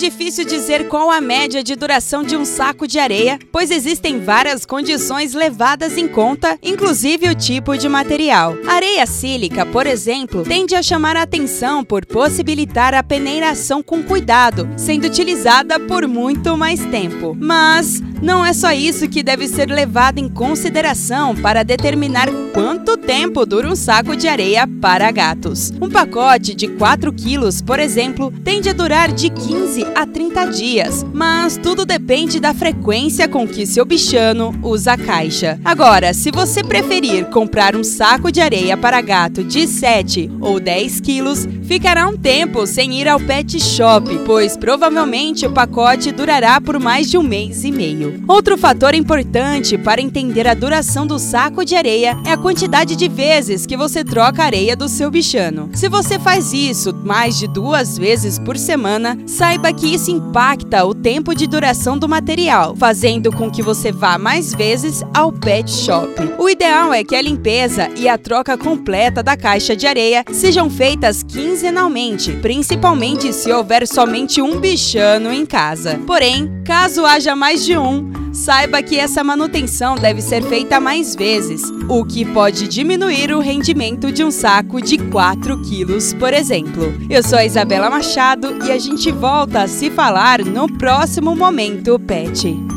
difícil dizer qual a média de duração de um saco de areia, pois existem várias condições levadas em conta, inclusive o tipo de material. Areia sílica, por exemplo, tende a chamar a atenção por possibilitar a peneiração com cuidado, sendo utilizada por muito mais tempo. Mas não é só isso que deve ser levado em consideração para determinar quanto tempo dura um saco de areia para gatos. Um pacote de 4 quilos, por exemplo, tende a durar de 15 a 30 dias, mas tudo depende da frequência com que seu bichano usa a caixa. Agora, se você preferir comprar um saco de areia para gato de 7 ou 10 quilos, ficará um tempo sem ir ao pet shop, pois provavelmente o pacote durará por mais de um mês e meio. Outro fator importante para entender a duração do saco de areia é a quantidade de vezes que você troca a areia do seu bichano. Se você faz isso mais de duas vezes por semana, saiba que isso impacta o tempo de duração do material, fazendo com que você vá mais vezes ao pet shop. O ideal é que a limpeza e a troca completa da caixa de areia sejam feitas quinzenalmente, principalmente se houver somente um bichano em casa. Porém, caso haja mais de um, saiba que essa manutenção deve ser feita mais vezes, o que pode diminuir o rendimento de um saco de 4 quilos, por exemplo. Eu sou a Isabela Machado e a gente volta a se falar no próximo Momento Pet.